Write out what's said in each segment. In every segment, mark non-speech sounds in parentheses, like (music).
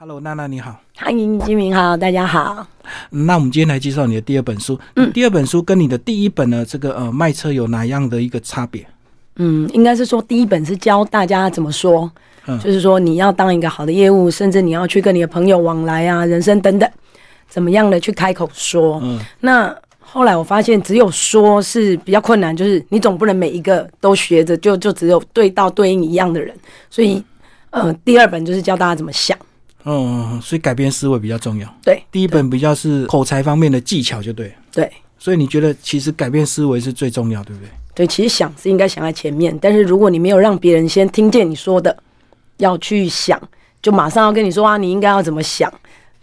Hello，娜娜你好，欢迎金明好，大家好。那我们今天来介绍你的第二本书。嗯，第二本书跟你的第一本呢，这个呃卖车有哪样的一个差别？嗯，应该是说第一本是教大家怎么说，就是说你要当一个好的业务，甚至你要去跟你的朋友往来啊，人生等等，怎么样的去开口说。嗯，那后来我发现只有说是比较困难，就是你总不能每一个都学着，就就只有对到对应一样的人。所以，呃，第二本就是教大家怎么想。嗯，所以改变思维比较重要。对，第一本比较是口才方面的技巧，就对。对，所以你觉得其实改变思维是最重要，对不对？对，其实想是应该想在前面，但是如果你没有让别人先听见你说的，要去想，就马上要跟你说啊，你应该要怎么想，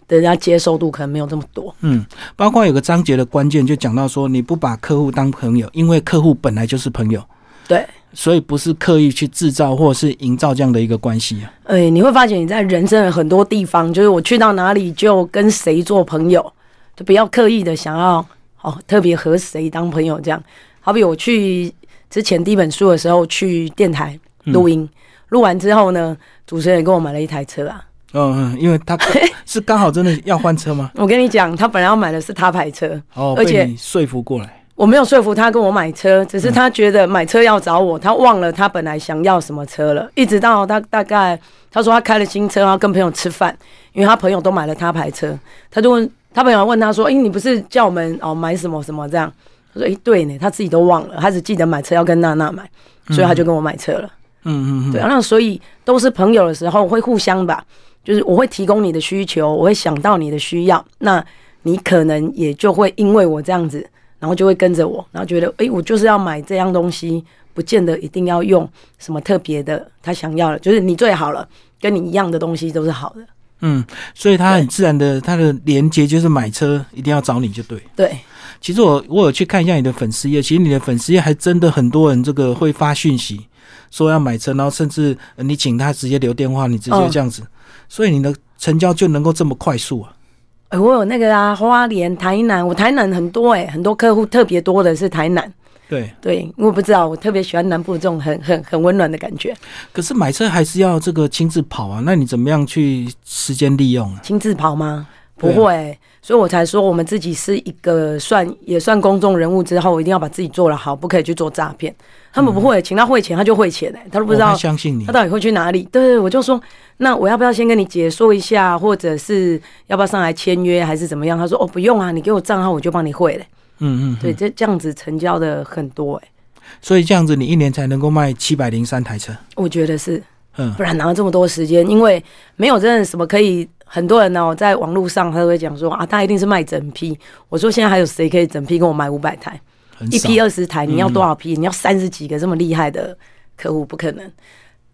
人家接受度可能没有这么多。嗯，包括有个章节的关键就讲到说，你不把客户当朋友，因为客户本来就是朋友。对。所以不是刻意去制造或是营造这样的一个关系啊。哎，你会发现你在人生的很多地方，就是我去到哪里就跟谁做朋友，就不要刻意的想要哦特别和谁当朋友这样。好比我去之前第一本书的时候去电台录音，录完之后呢，主持人给我买了一台车啊。嗯嗯，因为他 (laughs) 是刚好真的要换车吗？(laughs) 我跟你讲，他本来要买的是他牌车哦，而且说服过来。我没有说服他跟我买车，只是他觉得买车要找我，他忘了他本来想要什么车了。一直到他大概他说他开了新车，然后跟朋友吃饭，因为他朋友都买了他牌车，他就问他朋友问他说：“哎，你不是叫我们哦买什么什么这样？”他说：“哎，对呢，他自己都忘了，他只记得买车要跟娜娜买，所以他就跟我买车了。”嗯嗯嗯，对，那所以都是朋友的时候会互相吧，就是我会提供你的需求，我会想到你的需要，那你可能也就会因为我这样子。然后就会跟着我，然后觉得，哎，我就是要买这样东西，不见得一定要用什么特别的，他想要的，就是你最好了，跟你一样的东西都是好的。嗯，所以他很自然的，他的连接就是买车一定要找你就对。对，其实我我有去看一下你的粉丝页，其实你的粉丝页还真的很多人这个会发讯息说要买车，然后甚至你请他直接留电话，你直接这样子，所以你的成交就能够这么快速啊。我有那个啊，花莲、台南，我台南很多哎，很多客户特别多的是台南。对对，我不知道，我特别喜欢南部这种很很很温暖的感觉。可是买车还是要这个亲自跑啊，那你怎么样去时间利用啊？亲自跑吗？不会，所以我才说我们自己是一个算也算公众人物之后，一定要把自己做得好，不可以去做诈骗。他们不会，请他汇钱他就汇钱哎，他都不知道相信你，他到底会去哪里？对，我就说那我要不要先跟你解说一下，或者是要不要上来签约还是怎么样？他说哦不用啊，你给我账号我就帮你汇嘞。嗯嗯，对，这这样子成交的很多哎，所以这样子你一年才能够卖七百零三台车，我觉得是，嗯，不然哪有这么多时间？因为没有真的什么可以。很多人呢，在网络上他都会讲说啊，他一定是卖整批。我说现在还有谁可以整批跟我买五百台？一批二十台，你要多少批？你要三十几个这么厉害的客户，不可能。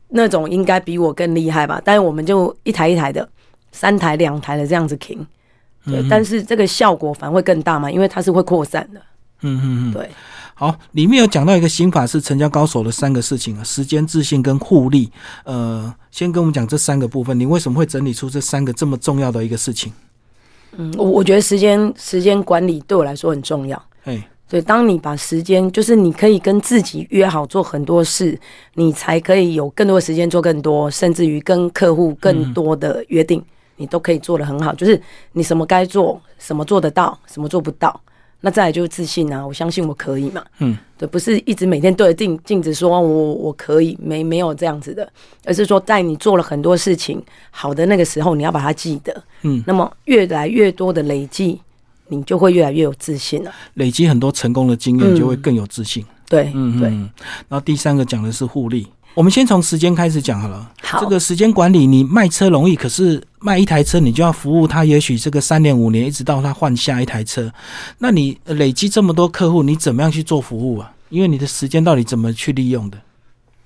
那种应该比我更厉害吧？但是我们就一台一台的，三台两台的这样子停。对，但是这个效果反而会更大嘛，因为它是会扩散的。嗯嗯嗯，对。好，里面有讲到一个心法是成交高手的三个事情啊：时间、自信跟互利。呃，先跟我们讲这三个部分，你为什么会整理出这三个这么重要的一个事情？嗯，我我觉得时间时间管理对我来说很重要。哎，所以当你把时间，就是你可以跟自己约好做很多事，你才可以有更多的时间做更多，甚至于跟客户更多的约定，你都可以做得很好。就是你什么该做，什么做得到，什么做不到。那再来就是自信啊！我相信我可以嘛。嗯，对，不是一直每天对着镜镜子说我我可以，没没有这样子的，而是说在你做了很多事情好的那个时候，你要把它记得。嗯，那么越来越多的累积，你就会越来越有自信了。累积很多成功的经验，就会更有自信。对，嗯对。然后第三个讲的是互利。我们先从时间开始讲好了。好，这个时间管理，你卖车容易，可是卖一台车，你就要服务他，也许这个三年五年，一直到他换下一台车。那你累积这么多客户，你怎么样去做服务啊？因为你的时间到底怎么去利用的？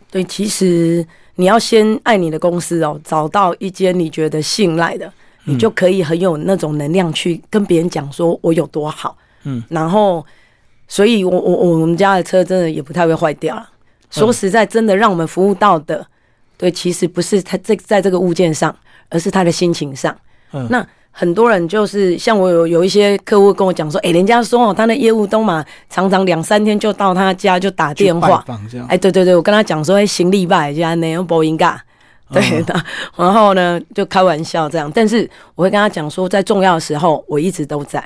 对，其实你要先爱你的公司哦，找到一间你觉得信赖的，你就可以很有那种能量去跟别人讲说我有多好。嗯，然后，所以我我我们家的车真的也不太会坏掉了。说实在，真的让我们服务到的，对，其实不是他这在这个物件上，而是他的心情上。嗯，那很多人就是像我有有一些客户跟我讲说，哎，人家说哦，他的业务都嘛常常两三天就到他家就打电话，哎，对对对，我跟他讲说，哎，行李吧，家那用播音噶，对嗯的。然后呢，就开玩笑这样，但是我会跟他讲说，在重要的时候，我一直都在。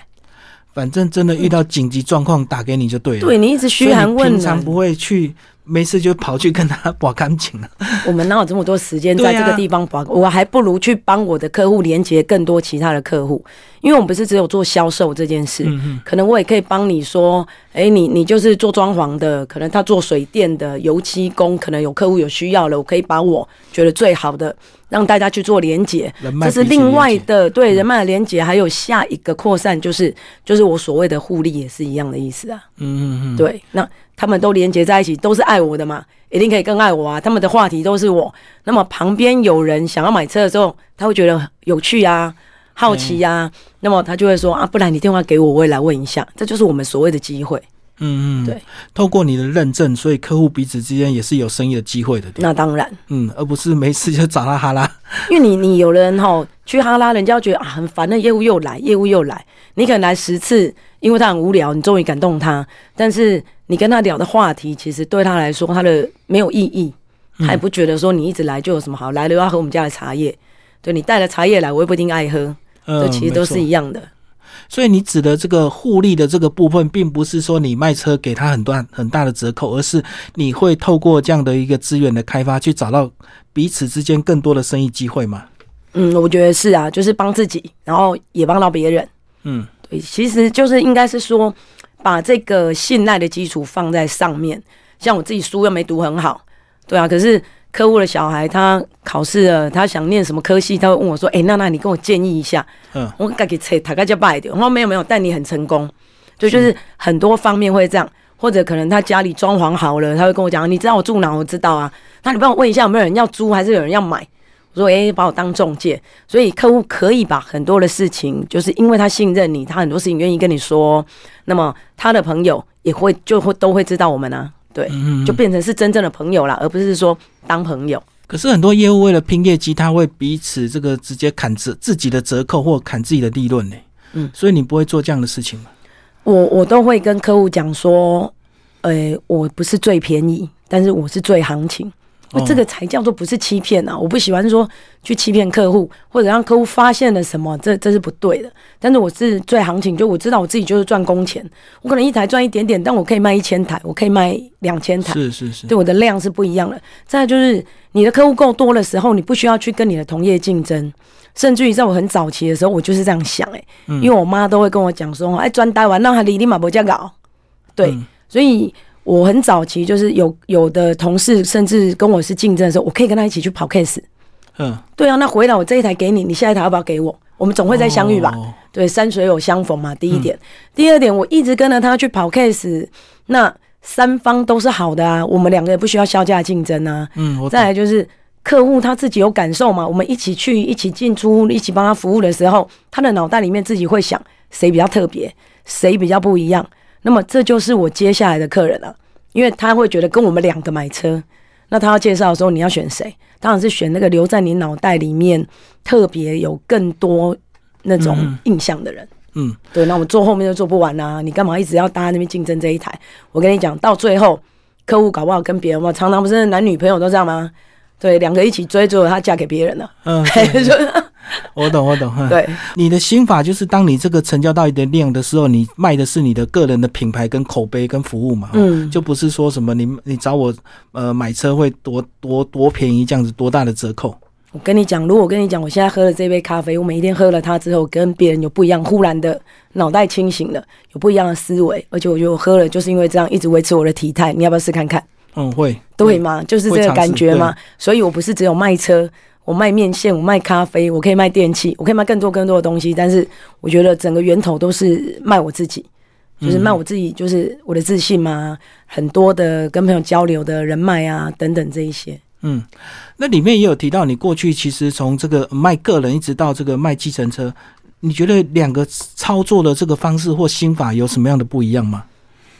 反正真的遇到紧急状况打给你就对了。对你一直嘘寒问暖，常不会去，没事就跑去跟他把感情了。我们哪有这么多时间在这个地方把？我还不如去帮我的客户连接更多其他的客户，因为我们不是只有做销售这件事，嗯嗯，可能我也可以帮你说，哎、你你就是做装潢的，可能他做水电的油漆工，可能有客户有需要了，我可以把我觉得最好的让大家去做连接，这是另外的对人脉的连接，还有下一个扩散，就是就是我所谓的互利也是一样的意思啊。嗯嗯嗯，对，那他们都连接在一起，都是爱我的嘛，一定可以更爱我啊。他们的话题都是我，那么旁边有人想要买车的时候，他会觉得有趣啊、好奇呀、那么他就会说啊，不然你电话给我，我也来问一下，这就是我们所谓的机会。嗯嗯，对。透过你的认证，所以客户彼此之间也是有生意的机会的。那当然，嗯，而不是没事就找他哈拉。(laughs) 因为你你有人哈去哈拉，人家觉得啊很烦的业务又来，业务又来，你可能来十次，因为他很无聊，你终于感动他，但是你跟他聊的话题，其实对他来说，他的没有意义，他也不觉得说你一直来就有什么好，来了要喝我们家的茶叶，对你带了茶叶来，我也不一定爱喝，嗯，这其实都是一样的。所以你指的这个互利的这个部分，并不是说你卖车给他很多很大的折扣，而是你会透过这样的一个资源的开发，去找到彼此之间更多的生意机会嘛？嗯，我觉得是啊，就是帮自己，然后也帮到别人。嗯对，其实就是应该是说，把这个信赖的基础放在上面。像我自己书又没读很好，对啊，可是客户的小孩他考试了，他想念什么科系，他会问我说：“哎、娜娜，你跟我建议一下。”嗯，我该给切大概叫拜的。我说没有没有，但你很成功，对，就是很多方面会这样，或者可能他家里装潢好了，他会跟我讲：“你知道我住哪？我知道啊。”那你帮我问一下有没有人要租，还是有人要买？我说：“诶、把我当中介。”所以客户可以把很多的事情，就是因为他信任你，他很多事情愿意跟你说，那么他的朋友也会就会都会知道我们啊，对，嗯就变成是真正的朋友啦，而不是说当朋友。可是很多业务为了拼业绩，他会彼此这个直接砍折自己的折扣或砍自己的利润呢。嗯，所以你不会做这样的事情吗？我我都会跟客户讲说，呃，我不是最便宜，但是我是最行情。这个才叫做不是欺骗啊！我不喜欢说去欺骗客户，或者让客户发现了什么，这这是不对的。但是我是最行情，就我知道我自己就是赚工钱，我可能一台赚一点点，但我可以卖一千台，我可以卖两千台，是是是，对我的量是不一样的。再就是你的客户够多的时候，你不需要去跟你的同业竞争，甚至于在我很早期的时候，我就是这样想、欸，嗯因为我妈都会跟我讲说，哎，专呆完让他离你马伯加搞，对，嗯所以我很早期就是有有的同事甚至跟我是竞争的时候，我可以跟他一起去跑 case。嗯，对啊，那回来我这一台给你，你下一台要不要给我？我们总会再相遇吧？哦对，山水有相逢嘛，第一点。第二点，我一直跟着他去跑 case，那三方都是好的啊，我们两个也不需要销价竞争啊。嗯，我再来就是客户他自己有感受嘛，我们一起去、一起进出、一起帮他服务的时候，他的脑袋里面自己会想谁比较特别，谁比较不一样。那么这就是我接下来的客人了、因为他会觉得跟我们两个买车，那他要介绍的时候你要选谁？当然是选那个留在你脑袋里面特别有更多那种嗯印象的人。嗯，对，那我们做后面就做不完啦、你干嘛一直要搭在那边竞争这一台？我跟你讲，到最后客户搞不好跟别人嘛，常常不是男女朋友都这样吗？对，两个一起追，最后她嫁给别人了。嗯，(laughs) 就我 (laughs) 懂我懂。嗯对，你的心法就是，当你这个成交到一定量的时候，你卖的是你的个人的品牌、跟口碑、跟服务嘛，嗯，就不是说什么你你找我呃买车会多多多便宜这样子多大的折扣。我跟你讲，如果我跟你讲，我现在喝了这杯咖啡，我每一天喝了它之后，跟别人有不一样，忽然的脑袋清醒了，有不一样的思维，而且我觉得我喝了就是因为这样一直维持我的体态。你要不要试看看？嗯，会对吗？就是这个感觉嘛。所以我不是只有卖车，我卖面线，我卖咖啡，我可以卖电器，我可以卖更多更多的东西。但是我觉得整个源头都是卖我自己，就是卖我自己，就是我的自信嘛，很多的跟朋友交流的人脉啊，等等这一些。嗯，那里面也有提到，你过去其实从这个卖个人一直到这个卖计程车，你觉得两个操作的这个方式或心法有什么样的不一样吗？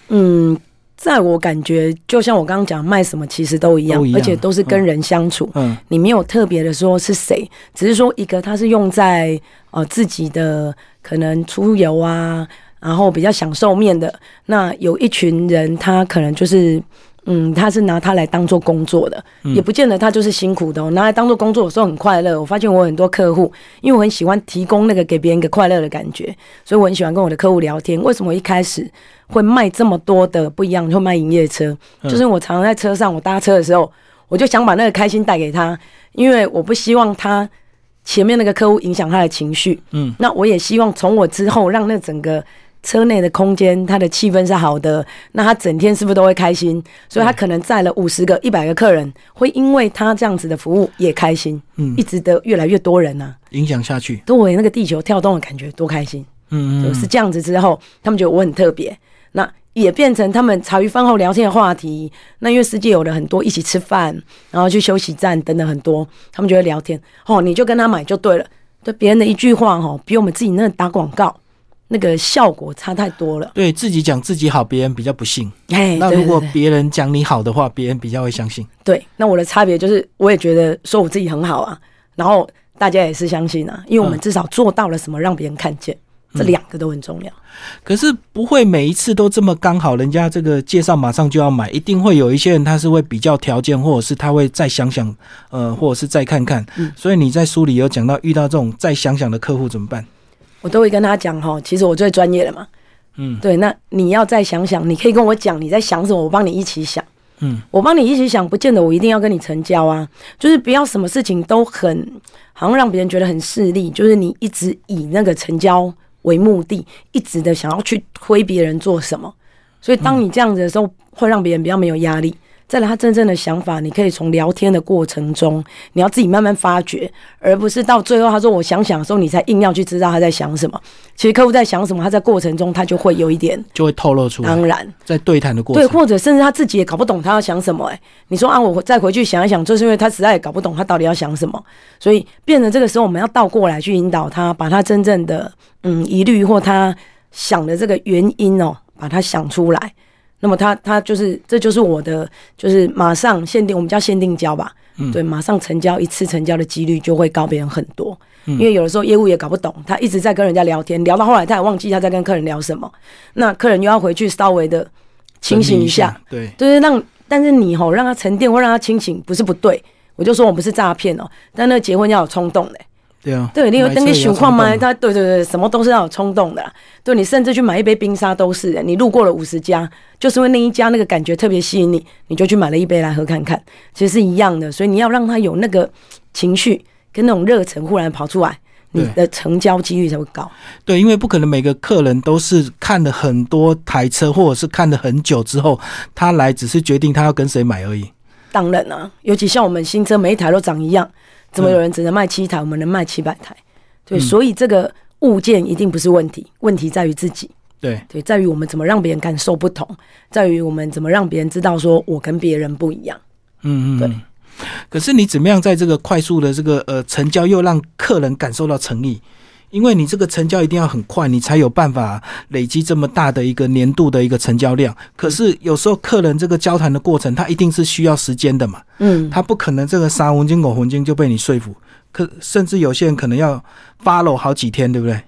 嗯，在我感觉，就像我刚刚讲，卖什么其实都一样，而且都是跟人相处。嗯你没有特别的说是谁，只是说一个他是用在呃自己的可能出游啊，然后比较享受面的。那有一群人，他可能就是嗯，他是拿它来当做工作的，也不见得他就是辛苦的、哦。拿来当做工作，的时候很快乐。我发现我很多客户，因为我很喜欢提供那个给别人一个快乐的感觉，所以我很喜欢跟我的客户聊天。为什么我一开始会卖这么多的不一样，会卖营业车？就是我常常在车上，我搭车的时候，我就想把那个开心带给他，因为我不希望他前面那个客户影响他的情绪。嗯，那我也希望从我之后让那整个。车内的空间，他的气氛是好的，那他整天是不是都会开心？所以他可能载了五十个、一百个客人，会因为他这样子的服务也开心，嗯一直的越来越多人呢、影响下去。对，那个地球跳动的感觉多开心！嗯嗯就是这样子之后，他们觉得我很特别，那也变成他们茶余饭后聊天的话题。那因为世界有了很多一起吃饭，然后去休息站等等很多，他们就会聊天。哦，你就跟他买就对了。对别人的一句话，哦，比我们自己那打广告那个效果差太多了。对自己讲自己好，别人比较不信。哎，那如果别人讲你好的话，别人比较会相信。对，那我的差别就是，我也觉得说我自己很好啊，然后大家也是相信啊，因为我们嗯至少做到了什么，让别人看见，这两个都很重要。可是不会每一次都这么刚好，人家这个介绍马上就要买，一定会有一些人他是会比较条件，或者是他会再想想，呃，或者是再看看。嗯所以你在书里有讲到，遇到这种再想想的客户怎么办？我都会跟他讲哈，其实我最专业了嘛。嗯对，那你要再想想，你可以跟我讲你在想什么，我帮你一起想。嗯，我帮你一起想，不见得我一定要跟你成交啊，就是不要什么事情都很好像让别人觉得很势利，就是你一直以那个成交为目的，一直的想要去推别人做什么，所以当你这样子的时候，会让别人比较没有压力。再来，他真正的想法，你可以从聊天的过程中，你要自己慢慢发掘，而不是到最后他说我想想的时候，你才硬要去知道他在想什么。其实客户在想什么，他在过程中他就会有一点，就会透露出来，当然，在对谈的过程对，或者甚至他自己也搞不懂他要想什么、哎，你说啊，我再回去想一想，就是因为他实在也搞不懂他到底要想什么，所以变成这个时候我们要倒过来去引导他，把他真正的嗯疑虑或他想的这个原因哦，把它想出来。那么他他就是这就是我的就是马上限定，我们叫限定交吧，嗯对，马上成交一次成交的几率就会高别人很多。嗯因为有的时候业务也搞不懂，他一直在跟人家聊天，聊到后来他也忘记他在跟客人聊什么，那客人又要回去稍微的清醒一下，，对，就是让，但是你吼让他沉淀或让他清醒，不是不对。我就说我们不是诈骗哦，但那个结婚要有冲动的，对啊，对，你有登个情况吗？他对对对，什么都是要有冲动的啦。对你甚至去买一杯冰沙都是的，你路过了五十家，就是因为那一家那个感觉特别吸引你，你就去买了一杯来喝看看，其实是一样的。所以你要让他有那个情绪跟那种热忱忽然跑出来，你的成交几率才会高。对，因为不可能每个客人都是看了很多台车，或者是看了很久之后，他来只是决定他要跟谁买而已。当然啊，尤其像我们新车每一台都长一样，怎么有人只能卖七台，我们能卖七百台？对，嗯所以这个物件一定不是问题，问题在于自己。对，对，在于我们怎么让别人感受不同，在于我们怎么让别人知道说我跟别人不一样。嗯嗯，对嗯。可是你怎么样在这个快速的这个呃成交，又让客人感受到诚意？因为你这个成交一定要很快，你才有办法累积这么大的一个年度的一个成交量。可是有时候客人这个交谈的过程，他一定是需要时间的嘛，嗯，他不可能这个杀魂金狗魂金就被你说服。可甚至有些人可能要 follow 好几天，对不对？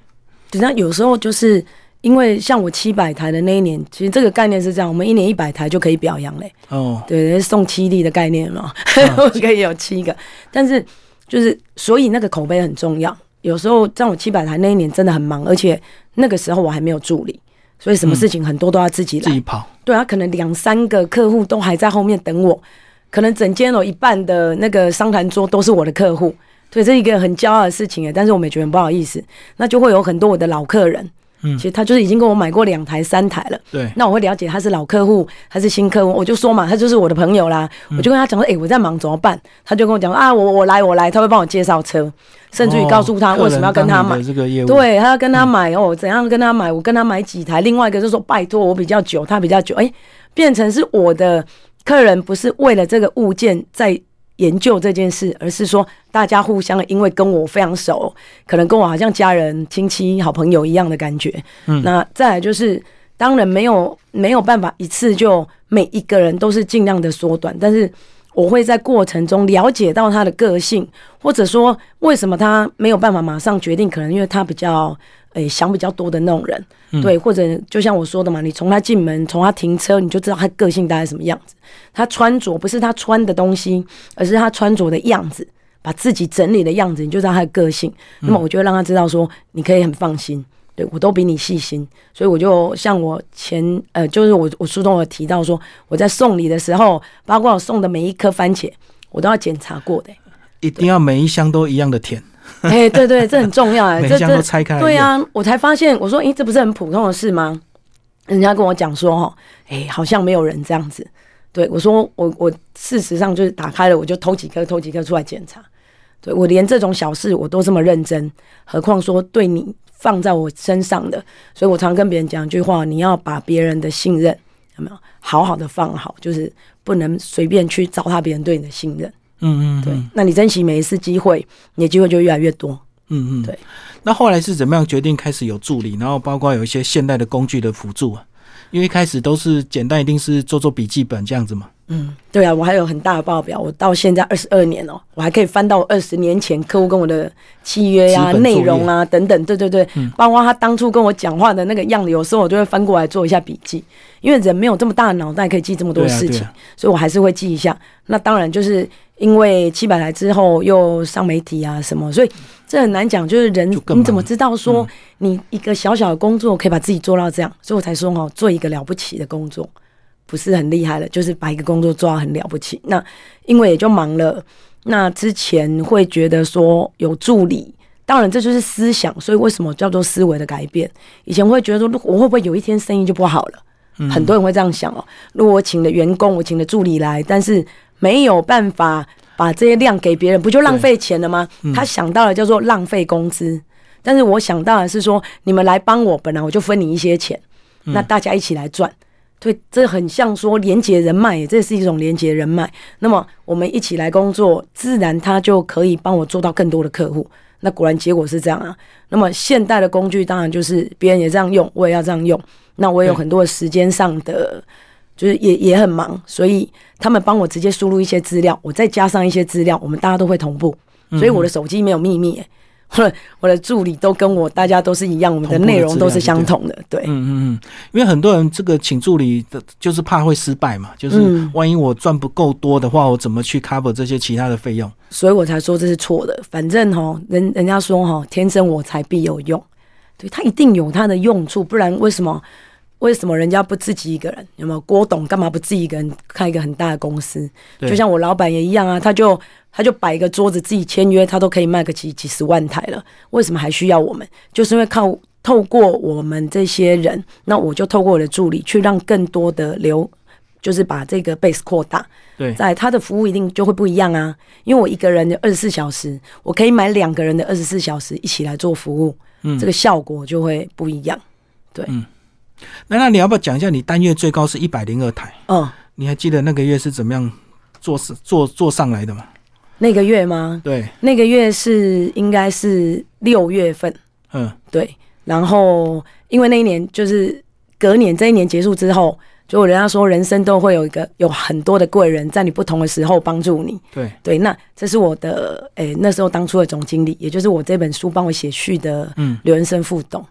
对，那有时候就是因为像我七百台的那一年，其实这个概念是这样，我们一年一百台就可以表扬嘞。哦，对，送七粒的概念嘛，(laughs) (laughs) 可以有七个，但是就是所以那个口碑很重要。有时候在我七百台那一年真的很忙，而且那个时候我还没有助理，所以什么事情很多都要自己来。自己跑，对啊，可能两三个客户都还在后面等我，可能整间有一半的那个商谈桌都是我的客户，对，这一个很骄傲的事情。但是我们也觉得很不好意思，那就会有很多我的老客人，嗯其实他就是已经跟我买过两台、三台了。对，那我会了解他是老客户还是新客户，我就说嘛，他就是我的朋友啦，嗯我就跟他讲说，哎、我在忙怎么办？他就跟我讲说啊，我我来我来，他会帮我介绍车，甚至于告诉他哦为什么要跟他买。这个业务，对他要跟他买、哦，怎样跟他买？我跟他买几台，另外一个就说拜托我比较久，他比较久，哎、变成是我的客人不是为了这个物件在研究这件事，而是说大家互相因为跟我非常熟，可能跟我好像家人、亲戚、好朋友一样的感觉。嗯那再来就是，当然没有没有办法一次就每一个人都是尽量的缩短，但是我会在过程中了解到他的个性，或者说为什么他没有办法马上决定，可能因为他比较诶、想比较多的那种人，对，或者就像我说的嘛，你从他进门，从他停车，你就知道他个性大概什么样子。他穿着不是他穿的东西，而是他穿着的样子，把自己整理的样子，你就知道他的个性。那么我就会让他知道说，你可以很放心。对我都比你细心，所以我就像我前呃，就是我我书中有提到说，我在送礼的时候，包括我送的每一颗番茄，我都要检查过的、一定要每一箱都一样的甜，(laughs) 哎、对对，这很重要哎、这这都拆开。对，啊，我才发现，我说，诶，这不是很普通的事吗？人家跟我讲说，哦，哎，好像没有人这样子。对我说，我我事实上就是打开了，我就偷几颗，偷几颗出来检查。对我连这种小事我都这么认真，何况说对你放在我身上的，所以我常跟别人讲一句话：你要把别人的信任有没有好好的放好，就是不能随便去糟蹋别人对你的信任。嗯嗯，对，那你珍惜每一次机会，你的机会就越来越多。嗯嗯，对。那后来是怎么样决定开始有助理，然后包括有一些现代的工具的辅助啊？因为一开始都是简单，一定是做做笔记本这样子嘛。嗯，对啊，我还有很大的报表，我到现在二十二年哦、我还可以翻到二十年前客户跟我的契约啊、资本作业。内容啊等等，对对对，包括他当初跟我讲话的那个样子，有时候我就会翻过来做一下笔记，因为人没有这么大的脑袋可以记这么多事情，啊啊。所以我还是会记一下。那当然就是因为七百来之后又上媒体啊什么，所以这很难讲，就是人就你怎么知道说你一个小小的工作可以把自己做到这样？所以我才说哦，做一个了不起的工作。不是很厉害了，就是把一个工作做到很了不起。那因为也就忙了，那之前会觉得说有助理，当然这就是思想，所以为什么叫做思维的改变？以前会觉得说，我会不会有一天生意就不好了？很多人会这样想哦。如果我请的员工，我请的助理来，但是没有办法把这些量给别人，不就浪费钱了吗？他想到了叫做浪费工资，但是我想到的是说，你们来帮我，本来我就分你一些钱，那大家一起来赚。对，这很像说连接人脉耶，这是一种连接人脉。那么我们一起来工作，自然他就可以帮我做到更多的客户。那果然结果是这样啊。那么现代的工具当然就是别人也这样用，我也要这样用。那我也有很多的时间上的，就是也也很忙，所以他们帮我直接输入一些资料，我再加上一些资料，我们大家都会同步。所以我的手机没有秘密耶，(laughs) 我的助理都跟我大家都是一样，我们的内容都是相同的。对，嗯嗯嗯，因为很多人这个请助理的，就是怕会失败嘛，就是嗯万一我赚不够多的话，我怎么去 cover 这些其他的费用？所以我才说这是错的。反正哈，人人家说哈，天生我材必有用，对他一定有他的用处，不然为什么为什么人家不自己一个人？有没有郭董干嘛不自己一个人开一个很大的公司？就像我老板也一样啊，他就他就摆一个桌子自己签约，他都可以卖个几几十万台了，为什么还需要我们？就是因为靠透过我们这些人，那我就透过我的助理去让更多的流。就是把这个 base 扩大，对，在他的服务一定就会不一样啊，因为我一个人的二十四小时，我可以买两个人的二十四小时一起来做服务，嗯这个效果就会不一样。那那你要不要讲一下你单月最高是一百零二台？嗯，你还记得那个月是怎么样做做做上来的吗？那个月吗？对，那个月是应该是六月份，嗯，对。然后因为那一年就是隔年，这一年结束之后，就人家说人生都会有一个有很多的贵人在你不同的时候帮助你。对，对，那这是我的诶、那时候当初的总经理，也就是我这本书帮我写序的嗯刘仁生副董。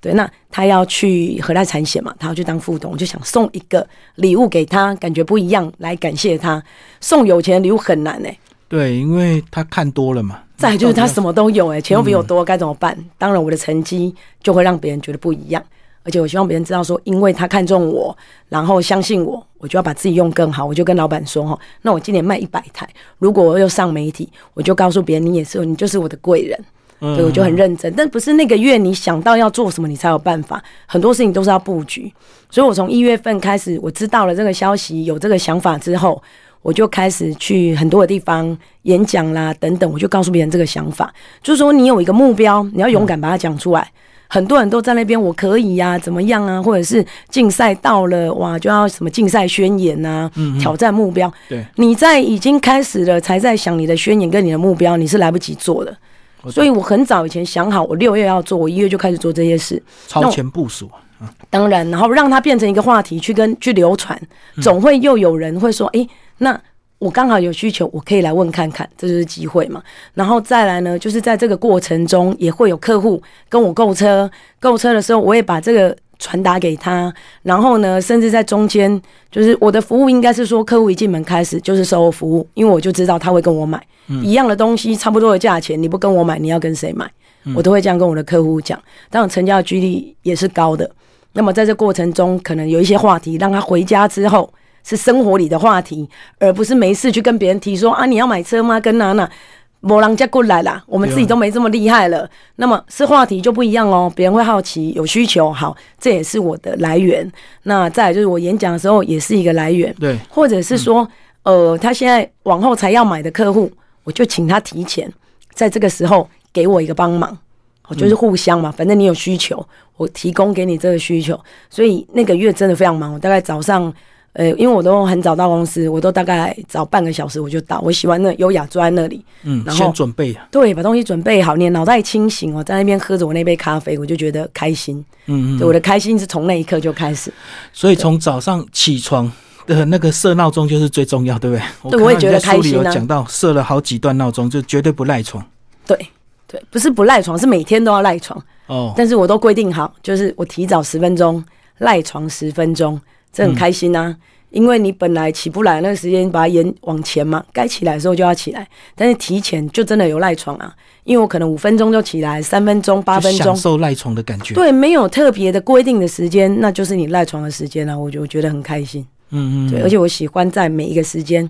对，那他要去河奈产险嘛，他要去当副董，我就想送一个礼物给他，感觉不一样，来感谢他。送有钱的礼物很难哎、对，因为他看多了嘛。再就是他什么？都有哎、钱又比我嗯多，该怎么办？当然我的成绩就会让别人觉得不一样，而且我希望别人知道说，因为他看中我，然后相信我，我就要把自己用更好。我就跟老板说哈，那我今年卖一百台，如果我又上媒体，我就告诉别人你也是，你就是我的贵人。嗯对，我就很认真，但不是那个月你想到要做什么，你才有办法。很多事情都是要布局，所以我从一月份开始，我知道了这个消息，有这个想法之后，我就开始去很多的地方演讲啦等等，我就告诉别人这个想法，就是说你有一个目标，你要勇敢把它讲出来。很多人都在那边，我可以呀、怎么样啊？或者是竞赛到了，哇，就要什么竞赛宣言呐、挑战目标。对，你在已经开始了，才在想你的宣言跟你的目标，你是来不及做的。我所以我很早以前想好，我六月要做，我一月就开始做这些事。超前部署啊。当然，然后让它变成一个话题去跟去流传，总会又有人会说，诶，那我刚好有需求，我可以来问看看，这就是机会嘛。然后再来呢，就是在这个过程中，也会有客户跟我购车，购车的时候，我也把这个传达给他。然后呢，甚至在中间，就是我的服务应该是说，客户一进门开始就是售后服务，因为我就知道他会跟我买一样的东西，差不多的价钱，你不跟我买，你要跟谁买？我都会这样跟我的客户讲。当然，成交的几率也是高的。那么在这过程中，可能有一些话题，让他回家之后。是生活里的话题，而不是没事去跟别人提说啊，你要买车吗？跟娜娜，某人家过来啦，我们自己都没这么厉害了。那么是话题就不一样哦，别人会好奇，有需求，好，这也是我的来源。那再就是我演讲的时候也是一个来源，对，或者是说，呃，他现在往后才要买的客户，我就请他提前在这个时候给我一个帮忙，我就是互相嘛，反正你有需求，我提供给你这个需求。所以那个月真的非常忙，我大概早上。呃，因为我都很早到公司，我都大概早半个小时我就到。我喜欢那优雅坐在那里，嗯，然后先准备，对，把东西准备好，你脑袋清醒哦，在那边喝着我那杯咖啡，我就觉得开心。嗯嗯，我的开心是从那一刻就开始。所以从早上起床的那个设闹钟就是最重要，对不对？对，我也觉得开心啊。有讲到设了好几段闹钟，就绝对不赖床。对对，不是不赖床，是每天都要赖床哦。但是我都规定好，就是我提早十分钟赖床十分钟。这很开心呐，因为你本来起不来那个时间，把它延往前嘛，该起来的时候就要起来。但是提前就真的有赖床啊，因为我可能五分钟就起来，三分钟、八分钟，享受赖床的感觉。对，没有特别的规定的时间，那就是你赖床的时间啊，我就觉得很开心。嗯嗯，对，而且我喜欢在每一个时间。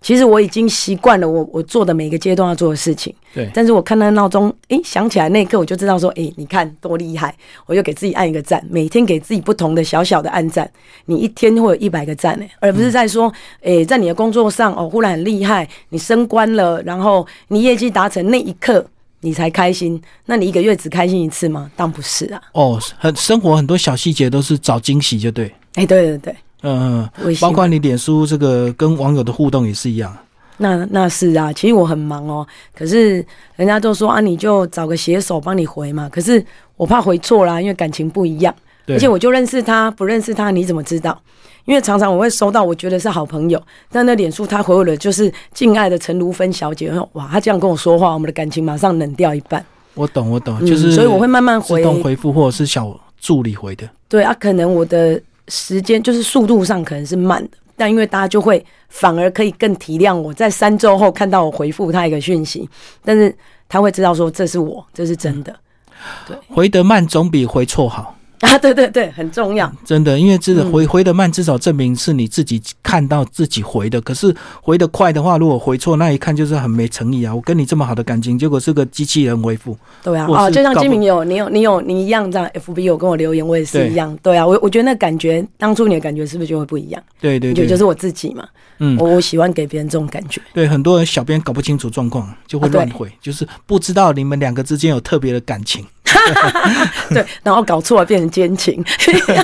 其实我已经习惯了，我我做的每个阶段要做的事情。对。但是我看到闹钟，哎，响起来那一刻，我就知道说，哎，你看多厉害，我就给自己按一个赞。每天给自己不同的小小的按赞，你一天会有一百个赞呢，而不是在说，哎，在你的工作上哦，忽然很厉害，你升官了，然后你业绩达成那一刻，你才开心。那你一个月只开心一次吗？当不是啊。哦，很生活很多小细节都是找惊喜，就对。哎，对对对。嗯，包括你脸书这个跟网友的互动也是一样。那那是啊，其实我很忙哦。可是人家都说啊，你就找个写手帮你回嘛。可是我怕回错啦，因为感情不一样。而且我就认识他，不认识他你怎么知道？因为常常我会收到我觉得是好朋友，但那脸书他回我的就是敬爱的陈如芬小姐。哇，他这样跟我说话，我们的感情马上冷掉一半。我懂，我懂，就是所以我会慢慢回，自动回复或者是小助理回的。对啊，可能我的。时间就是速度上可能是慢的，但因为大家就会反而可以更体谅我，在三周后看到我回复他一个讯息，但是他会知道说这是我，这是真的。对，回得慢总比回错好。(laughs) 啊，对对对，很重要，真的，因为这个回回的慢，至少证明是你自己看到自己回的。可是回的快的话，如果回错，那一看就是很没诚意啊！我跟你这么好的感情，结果是个机器人回复。对啊，哦，就像金明有你有你有你一样这样，FB 有跟我留言，我也是一样。对啊，我我觉得那感觉，当初你的感觉是不是就会不一样？对对对，就是我自己嘛。嗯，我我喜欢给别人这种感觉。对，很多人小编搞不清楚状况，就会乱回，就是不知道你们两个之间有特别的感情。(laughs) 对，然后搞错了变成奸情。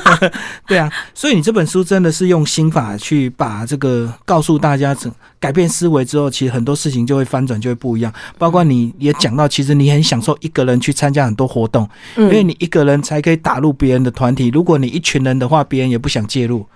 (laughs) 对啊，所以你这本书真的是用心法去把这个告诉大家，改变思维之后，其实很多事情就会翻转，就会不一样。包括你也讲到，其实你很享受一个人去参加很多活动，因为你一个人才可以打入别人的团体。如果你一群人的话，别人也不想介入。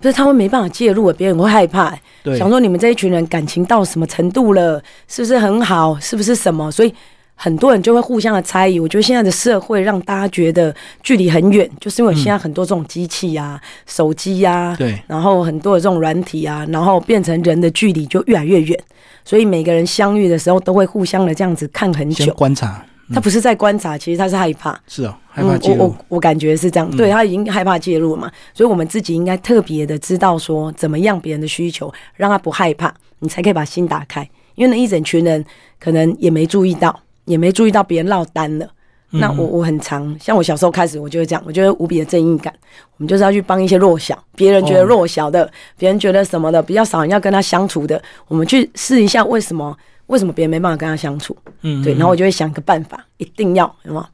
不是他们没办法介入，别人会害怕。想说你们这一群人感情到什么程度了？是不是很好？是不是什么？所以。很多人就会互相的猜疑，我觉得现在的社会让大家觉得距离很远，就是因为现在很多这种机器呀、手机呀，对，然后很多的这种软体啊，然后变成人的距离就越来越远，所以每个人相遇的时候都会互相的这样子看很久，观察。他不是在观察，其实他是害怕。是哦，害怕介入。我我我感觉是这样，对他已经害怕介入了嘛，所以我们自己应该特别的知道说怎么样别人的需求，让他不害怕，你才可以把心打开。因为那一整群人可能也没注意到。也没注意到别人落单了，那我我很常像我小时候开始，我就会这样，我觉得无比的正义感。我们就是要去帮一些弱小，别人觉得弱小的，别人觉得什么的比较少人要跟他相处的，我们去试一下为什么为什么别人没办法跟他相处？嗯，对，然后我就会想一个办法，一定要什么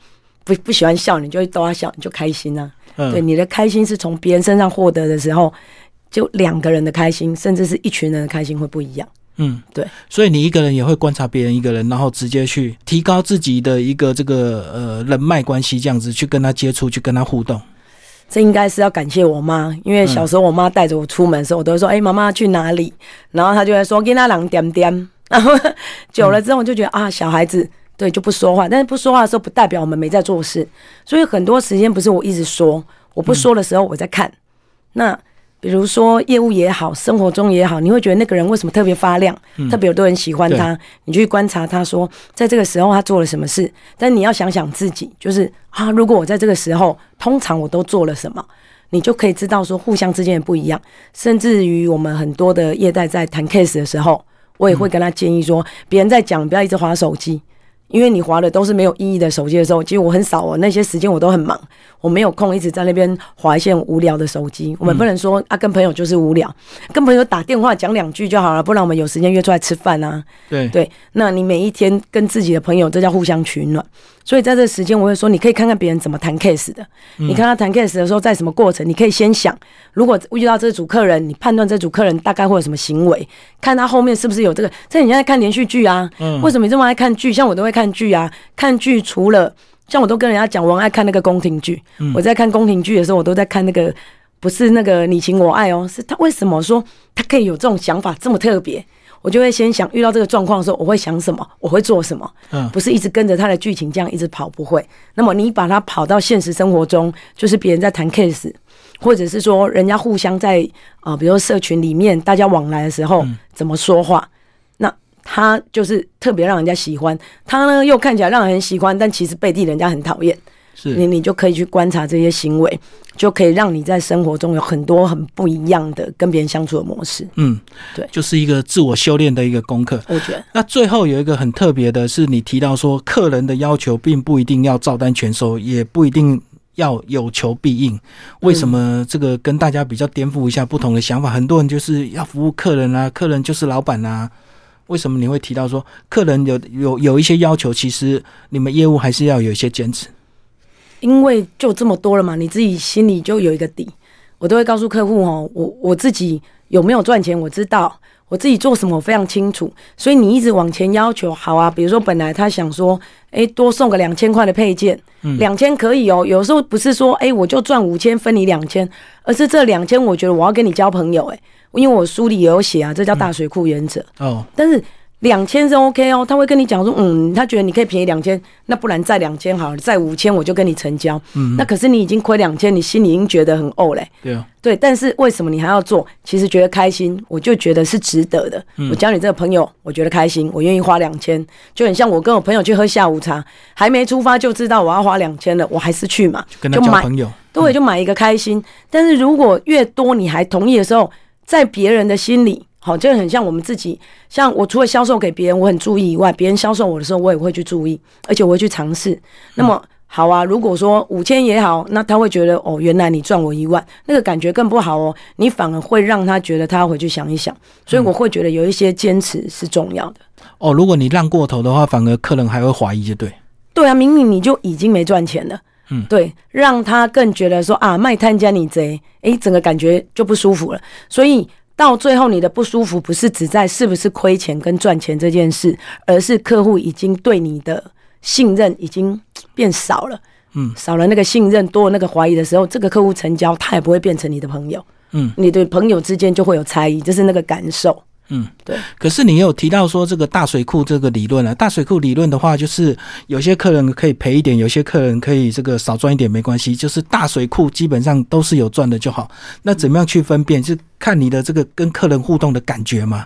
不不喜欢笑，你就逗他笑，你就开心啊。对，你的开心是从别人身上获得的时候，就两个人的开心，甚至是一群人的开心会不一样。嗯，对，所以你一个人也会观察别人一个人，然后直接去提高自己的一个这个呃人脉关系，这样子去跟他接触，去跟他互动。这应该是要感谢我妈，因为小时候我妈带着我出门的时候，我都会说：“哎、妈妈去哪里？”然后她就会说：“跟他两点点。”然后久了之后，我就觉得啊，小孩子对就不说话，但是不说话的时候，不代表我们没在做事。所以很多时间不是我一直说，我不说的时候我在看。那比如说业务也好，生活中也好，你会觉得那个人为什么特别发亮，特别有多人喜欢他？你去观察他说，在这个时候他做了什么事。但你要想想自己，就是啊，如果我在这个时候，通常我都做了什么，你就可以知道说互相之间的不一样。甚至于我们很多的业代在谈 case 的时候，我也会跟他建议说，别人在讲不要一直划手机。因为你划的都是没有意义的手机的时候，其实我很少哦，那些时间我都很忙，我没有空一直在那边划一些无聊的手机。我们不能说啊，跟朋友就是无聊，跟朋友打电话讲两句就好了，不然我们有时间约出来吃饭啊。对对，那你每一天跟自己的朋友，这叫互相取暖。所以在这个时间，我会说，你可以看看别人怎么谈 case 的。你看他谈 case 的时候，在什么过程，你可以先想，如果遇到这组客人，你判断这组客人大概会有什么行为，看他后面是不是有这个。这你现在看连续剧啊，为什么你这么爱看剧？像我都会看剧啊，看剧除了像我都跟人家讲，我很爱看那个宫廷剧。我在看宫廷剧的时候，我都在看那个不是那个你情我爱哦，是他为什么说他可以有这种想法这么特别？我就会先想遇到这个状况的时候，我会想什么，我会做什么，嗯不是一直跟着他的剧情这样一直跑，不会。那么你把它跑到现实生活中，就是别人在谈 case，或者是说人家互相在啊、呃比如说社群里面大家往来的时候、怎么说话，那他就是特别让人家喜欢，他呢又看起来让人很喜欢，但其实背地人家很讨厌。你是你就可以去观察这些行为，就可以让你在生活中有很多很不一样的跟别人相处的模式。嗯，对就是一个自我修炼的一个功课。我觉得。那最后有一个很特别的是，你提到说，客人的要求并不一定要照单全收，也不一定要有求必应。为什么这个跟大家比较颠覆一下不同的想法？很多人就是要服务客人啊，客人就是老板啊。为什么你会提到说，客人有有有一些要求，其实你们业务还是要有一些坚持？因为就这么多了嘛，你自己心里就有一个底。我都会告诉客户哦，我我自己有没有赚钱，我知道我自己做什么，我非常清楚。所以你一直往前要求，好啊。比如说本来他想说，哎，多送个两千块的配件，两千可以哦。有时候不是说，哎，我就赚五千分你两千，而是这两千，我觉得我要跟你交朋友，哎，因为我书里也有写啊，这叫大水库原则。哦，但是两千是 OK 哦，他会跟你讲说，嗯，他觉得你可以便宜两千，那不然再两千好了，再五千我就跟你成交。嗯，那可是你已经亏两千，你心里已经觉得很怄嘞。对啊，对，但是为什么你还要做？其实觉得开心，我就觉得是值得的。我交你这个朋友，我觉得开心，我愿意花两千，就很像我跟我朋友去喝下午茶，还没出发就知道我要花两千了，我还是去嘛，跟他就买交朋友。对，就买一个开心。但是如果越多你还同意的时候，在别人的心里，好，就很像我们自己。像我除了销售给别人，我很注意以外，别人销售我的时候，我也会去注意，而且我会去尝试。那么好啊，如果说五千也好，那他会觉得哦，原来你赚我一万，那个感觉更不好哦。你反而会让他觉得他要回去想一想。所以我会觉得有一些坚持是重要的。哦，如果你让过头的话，反而客人还会怀疑，就对。对啊，明明你就已经没赚钱了，嗯，对，让他更觉得说啊，卖摊家你贼，诶，整个感觉就不舒服了。所以到最后，你的不舒服不是只在是不是亏钱跟赚钱这件事，而是客户已经对你的信任已经变少了，嗯，少了那个信任，多了那个怀疑的时候，这个客户成交，他也不会变成你的朋友，嗯，你对朋友之间就会有猜疑，这是那个感受，嗯，对。可是你有提到说这个大水库这个理论啊，大水库理论的话，就是有些客人可以赔一点，有些客人可以这个少赚一点没关系，就是大水库基本上都是有赚的就好。那怎么样去分辨？是看你的这个跟客人互动的感觉吗？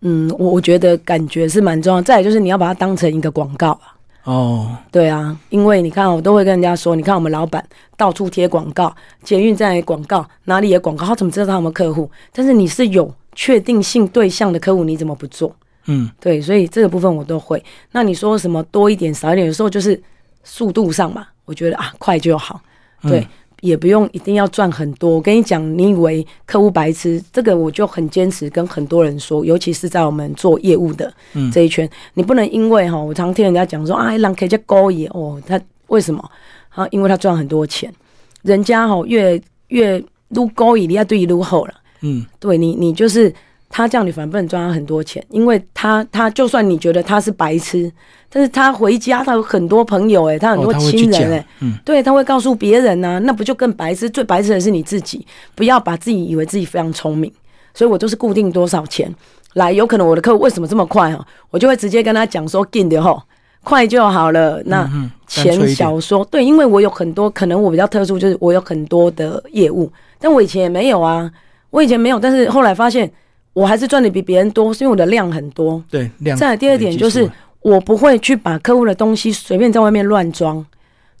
嗯，我我觉得感觉是蛮重要。再来就是你要把它当成一个广告啊。哦，对啊，因为你看，我都会跟人家说，你看我们老板到处贴广告，捷运站也广告，哪里也广告，他怎么知道他有没有客户？但是你是有确定性对象的客户，你怎么不做？嗯，对，所以这个部分我都会。那你说什么多一点少一点，有时候就是速度上嘛，我觉得啊快就好，对，也不用一定要赚很多。我跟你讲，你以为客户白痴，这个我就很坚持跟很多人说，尤其是在我们做业务的这一圈，你不能因为哈，我常听人家讲说啊，人可以叫高野哦，他为什么啊？因为他赚很多钱，人家哈越越撸高野，你要对撸后了。嗯，对你，你就是他这样你反而不能赚他很多钱，因为他他就算你觉得他是白痴，但是他回家他有很多朋友哎、他很多亲人讲哎、嗯对，他会告诉别人呐、那不就更白痴？最白痴的是你自己，不要把自己以为自己非常聪明。所以我就是固定多少钱来，有可能我的客户为什么这么快哈，我就会直接跟他讲说进的吼，快就好了。那钱小说对，因为我有很多，可能我比较特殊，就是我有很多的业务，但我以前也没有啊，我以前没有，但是后来发现我还是赚的比别人多，是因为我的量很多。对量。再来第二点就是我不会去把客户的东西随便在外面乱装，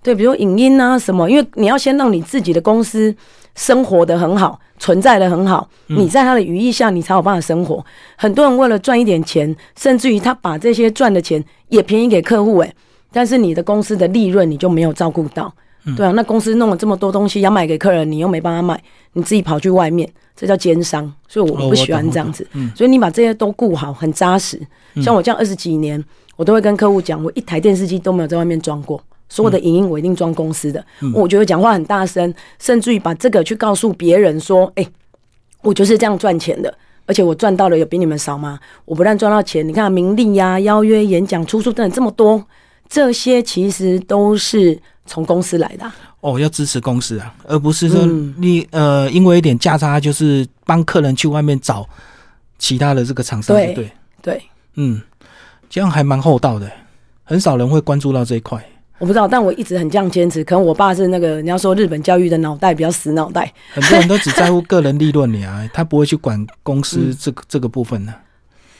对，比如影音啊什么，因为你要先让你自己的公司生活的很好，存在的很好，嗯你在他的羽翼下，你才有办法生活。很多人为了赚一点钱，甚至于他把这些赚的钱也便宜给客户，诶，但是你的公司的利润你就没有照顾到。嗯对啊，那公司弄了这么多东西要卖给客人，你又没帮他卖，你自己跑去外面，这叫奸商。所以我不喜欢懂这样子。所以你把这些都顾好，很扎实。像我这样二十几年，我都会跟客户讲，我一台电视机都没有在外面装过，所有的影音我一定装公司的。我觉得讲话很大声，甚至于把这个去告诉别人说，哎、我就是这样赚钱的。而且我赚到了有比你们少吗？我不但赚到钱，你看名利呀、邀约、演讲、出书等等这么多，这些其实都是从公司来的啊、哦，要支持公司啊，而不是说嗯你、呃因为一点价差，就是帮客人去外面找其他的这个厂商，对对对，嗯，这样还蛮厚道的，很少人会关注到这一块。我不知道，但我一直很这样坚持。可能我爸是那个你要说日本教育的脑袋比较死脑袋，很多人都只在乎个人利润呀，(laughs) 他不会去管公司这个、这个部分呢。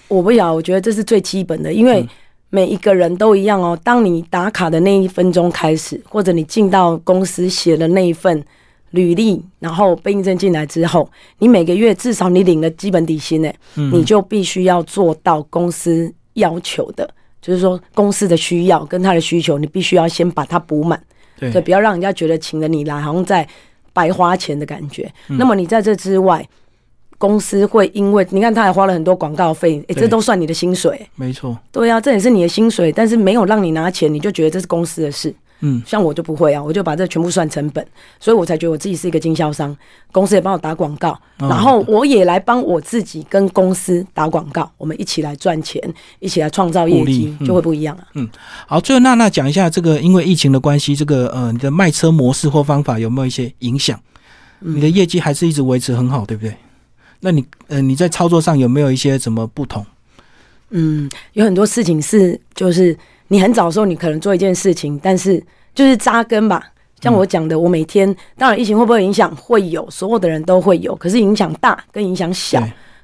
我不晓得，我觉得这是最基本的，因为每一个人都一样哦。当你打卡的那一分钟开始，或者你进到公司写的那一份履历，然后被应征进来之后，你每个月至少你领了基本底薪呢，嗯你就必须要做到公司要求的，就是说公司的需要跟他的需求，你必须要先把它补满。对对，不要让人家觉得请了你来好像在白花钱的感觉。那么你在这之外，公司会因为你看他还花了很多广告费，诶，对这都算你的薪水、没错，对啊，这也是你的薪水，但是没有让你拿钱，你就觉得这是公司的事。嗯，像我就不会啊，我就把这全部算成本，所以我才觉得我自己是一个经销商，公司也帮我打广告，哦然后我也来帮我自己跟公司打广告，我们一起来赚钱，一起来创造业绩，嗯就会不一样啊。好，最后娜娜讲一下这个，因为疫情的关系，这个呃，你的卖车模式或方法有没有一些影响？你的业绩还是一直维持很好，对不对？那你呃你在操作上有没有一些什么不同？嗯，有很多事情是就是你很早的时候你可能做一件事情，但是就是扎根吧。像我讲的，我每天当然疫情会不会影响？会有，所有的人都会有。可是影响大跟影响小，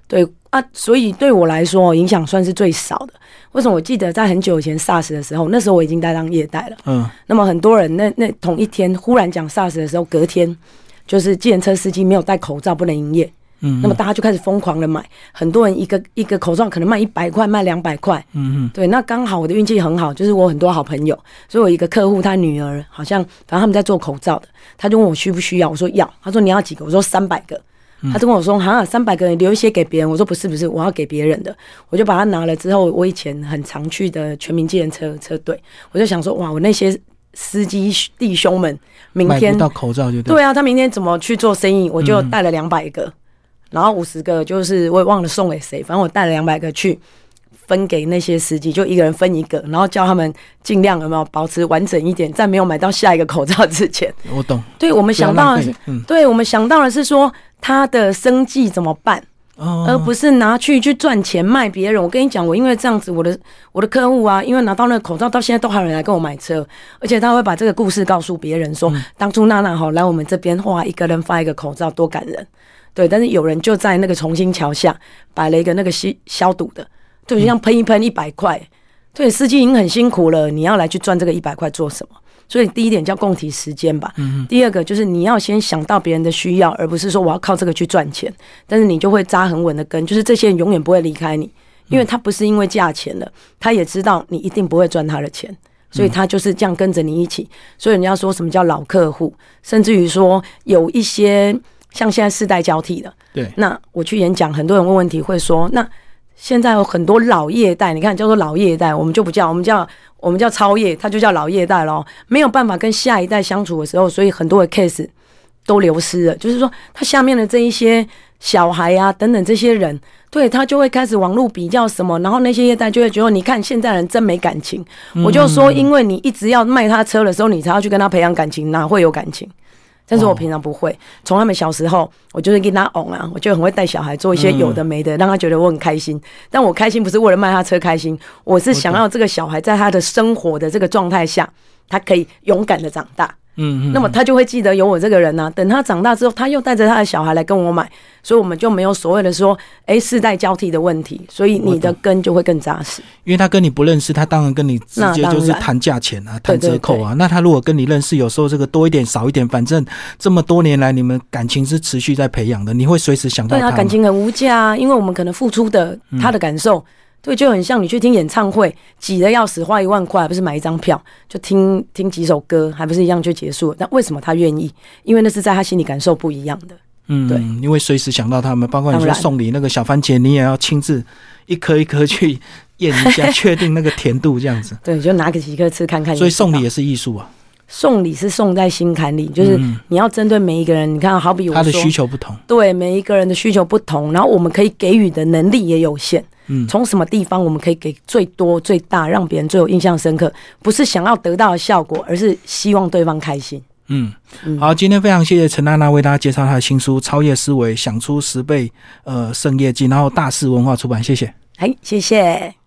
对对啊，所以对我来说影响算是最少的。为什么？我记得在很久以前 SARS 的时候，那时候我已经在当业代了。嗯，那么很多人那那同一天忽然讲 SARS 的时候，隔天就是计程车司机没有戴口罩不能营业。嗯，那么大家就开始疯狂的买，很多人一个一个口罩可能卖一百块，卖两百块。嗯嗯对，那刚好我的运气很好，就是我很多好朋友，所以我一个客户他女儿好像，反正他们在做口罩的，他就问我需不需要，我说要，他说你要几个，我说三百个。他就跟我说：“哈，三百个人留一些给别人。”我说：“不是，不是，我要给别人的。”我就把它拿了之后，我以前很常去的全民计程车车队，我就想说：“哇，我那些司机弟兄们，明天到口罩就对。对啊，他明天怎么去做生意？我就带了两百个，然后五十个就是我也忘了送给谁，反正我带了两百个去分给那些司机，就一个人分一个，然后叫他们尽量有没有保持完整一点，在没有买到下一个口罩之前。(laughs) 我懂。对我们想到的是对我们想到的是说他的生计怎么办，哦，而不是拿去去赚钱卖别人。我跟你讲，我因为这样子，我的我的客户啊，因为拿到那个口罩，到现在都还有人来跟我买车，而且他会把这个故事告诉别人说，当初娜娜好来我们这边，哇，一个人发一个口罩，多感人。对，但是有人就在那个重新桥下摆了一个那个消消毒的，对，就像喷一喷一百块。对，司机已经很辛苦了，你要来去赚这个一百块做什么？所以第一点叫共体时间吧。第二个就是你要先想到别人的需要，而不是说我要靠这个去赚钱。但是你就会扎很稳的根，就是这些人永远不会离开你，因为他不是因为价钱了，他也知道你一定不会赚他的钱。所以他就是这样跟着你一起。所以人家说什么叫老客户，甚至于说有一些像现在世代交替的，对，那我去演讲，很多人问问题会说，那现在有很多老业代，你看叫做老业代，我们就不叫，我们叫我们叫超业，他就叫老业代咯。没有办法跟下一代相处的时候，所以很多的 case 都流失了。就是说，他下面的这一些小孩啊等等这些人，对他就会开始网络比较什么，然后那些业代就会觉得，你看现在人真没感情。我就说，因为你一直要卖他车的时候，你才要去跟他培养感情，哪会有感情？但是我平常不会，从他们小时候，我就是跟他哄啊，我就很会带小孩做一些有的没的，让他觉得我很开心。但我开心不是为了卖他车开心，我是想要这个小孩在他的生活的这个状态下，他可以勇敢的长大。嗯，那么他就会记得有我这个人呢。等他长大之后，他又带着他的小孩来跟我买，所以我们就没有所谓的说，哎，世代交替的问题。所以你的根就会更扎实。因为他跟你不认识，他当然跟你直接就是谈价钱啊，谈折扣啊。那他如果跟你认识，有时候这个多一点少一点，反正这么多年来你们感情是持续在培养的，你会随时想到他。感情很无价啊，因为我们可能付出的他的感受。对，就很像你去听演唱会，挤得要死，花一万块，还不是买一张票就听听几首歌，还不是一样就结束了？但为什么他愿意？因为那是在他心里感受不一样的。嗯，对，因为随时想到他们，包括你说送礼那个小番茄，你也要亲自一颗一颗去验一下，(laughs) 确定那个甜度这样子。对，就拿个几颗吃看看。所以送礼也是艺术啊。送礼是送在心坎里，就是你要针对每一个人。你看，好比我他的需求不同，对每一个人的需求不同，然后我们可以给予的能力也有限。嗯，从什么地方我们可以给最多最大，让别人最有印象深刻？不是想要得到的效果，而是希望对方开心。嗯，好，今天非常谢谢陈娜娜为大家介绍她的新书《超越思维，想出十倍呃胜业绩》，然后大师文化出版，谢谢。哎，谢谢。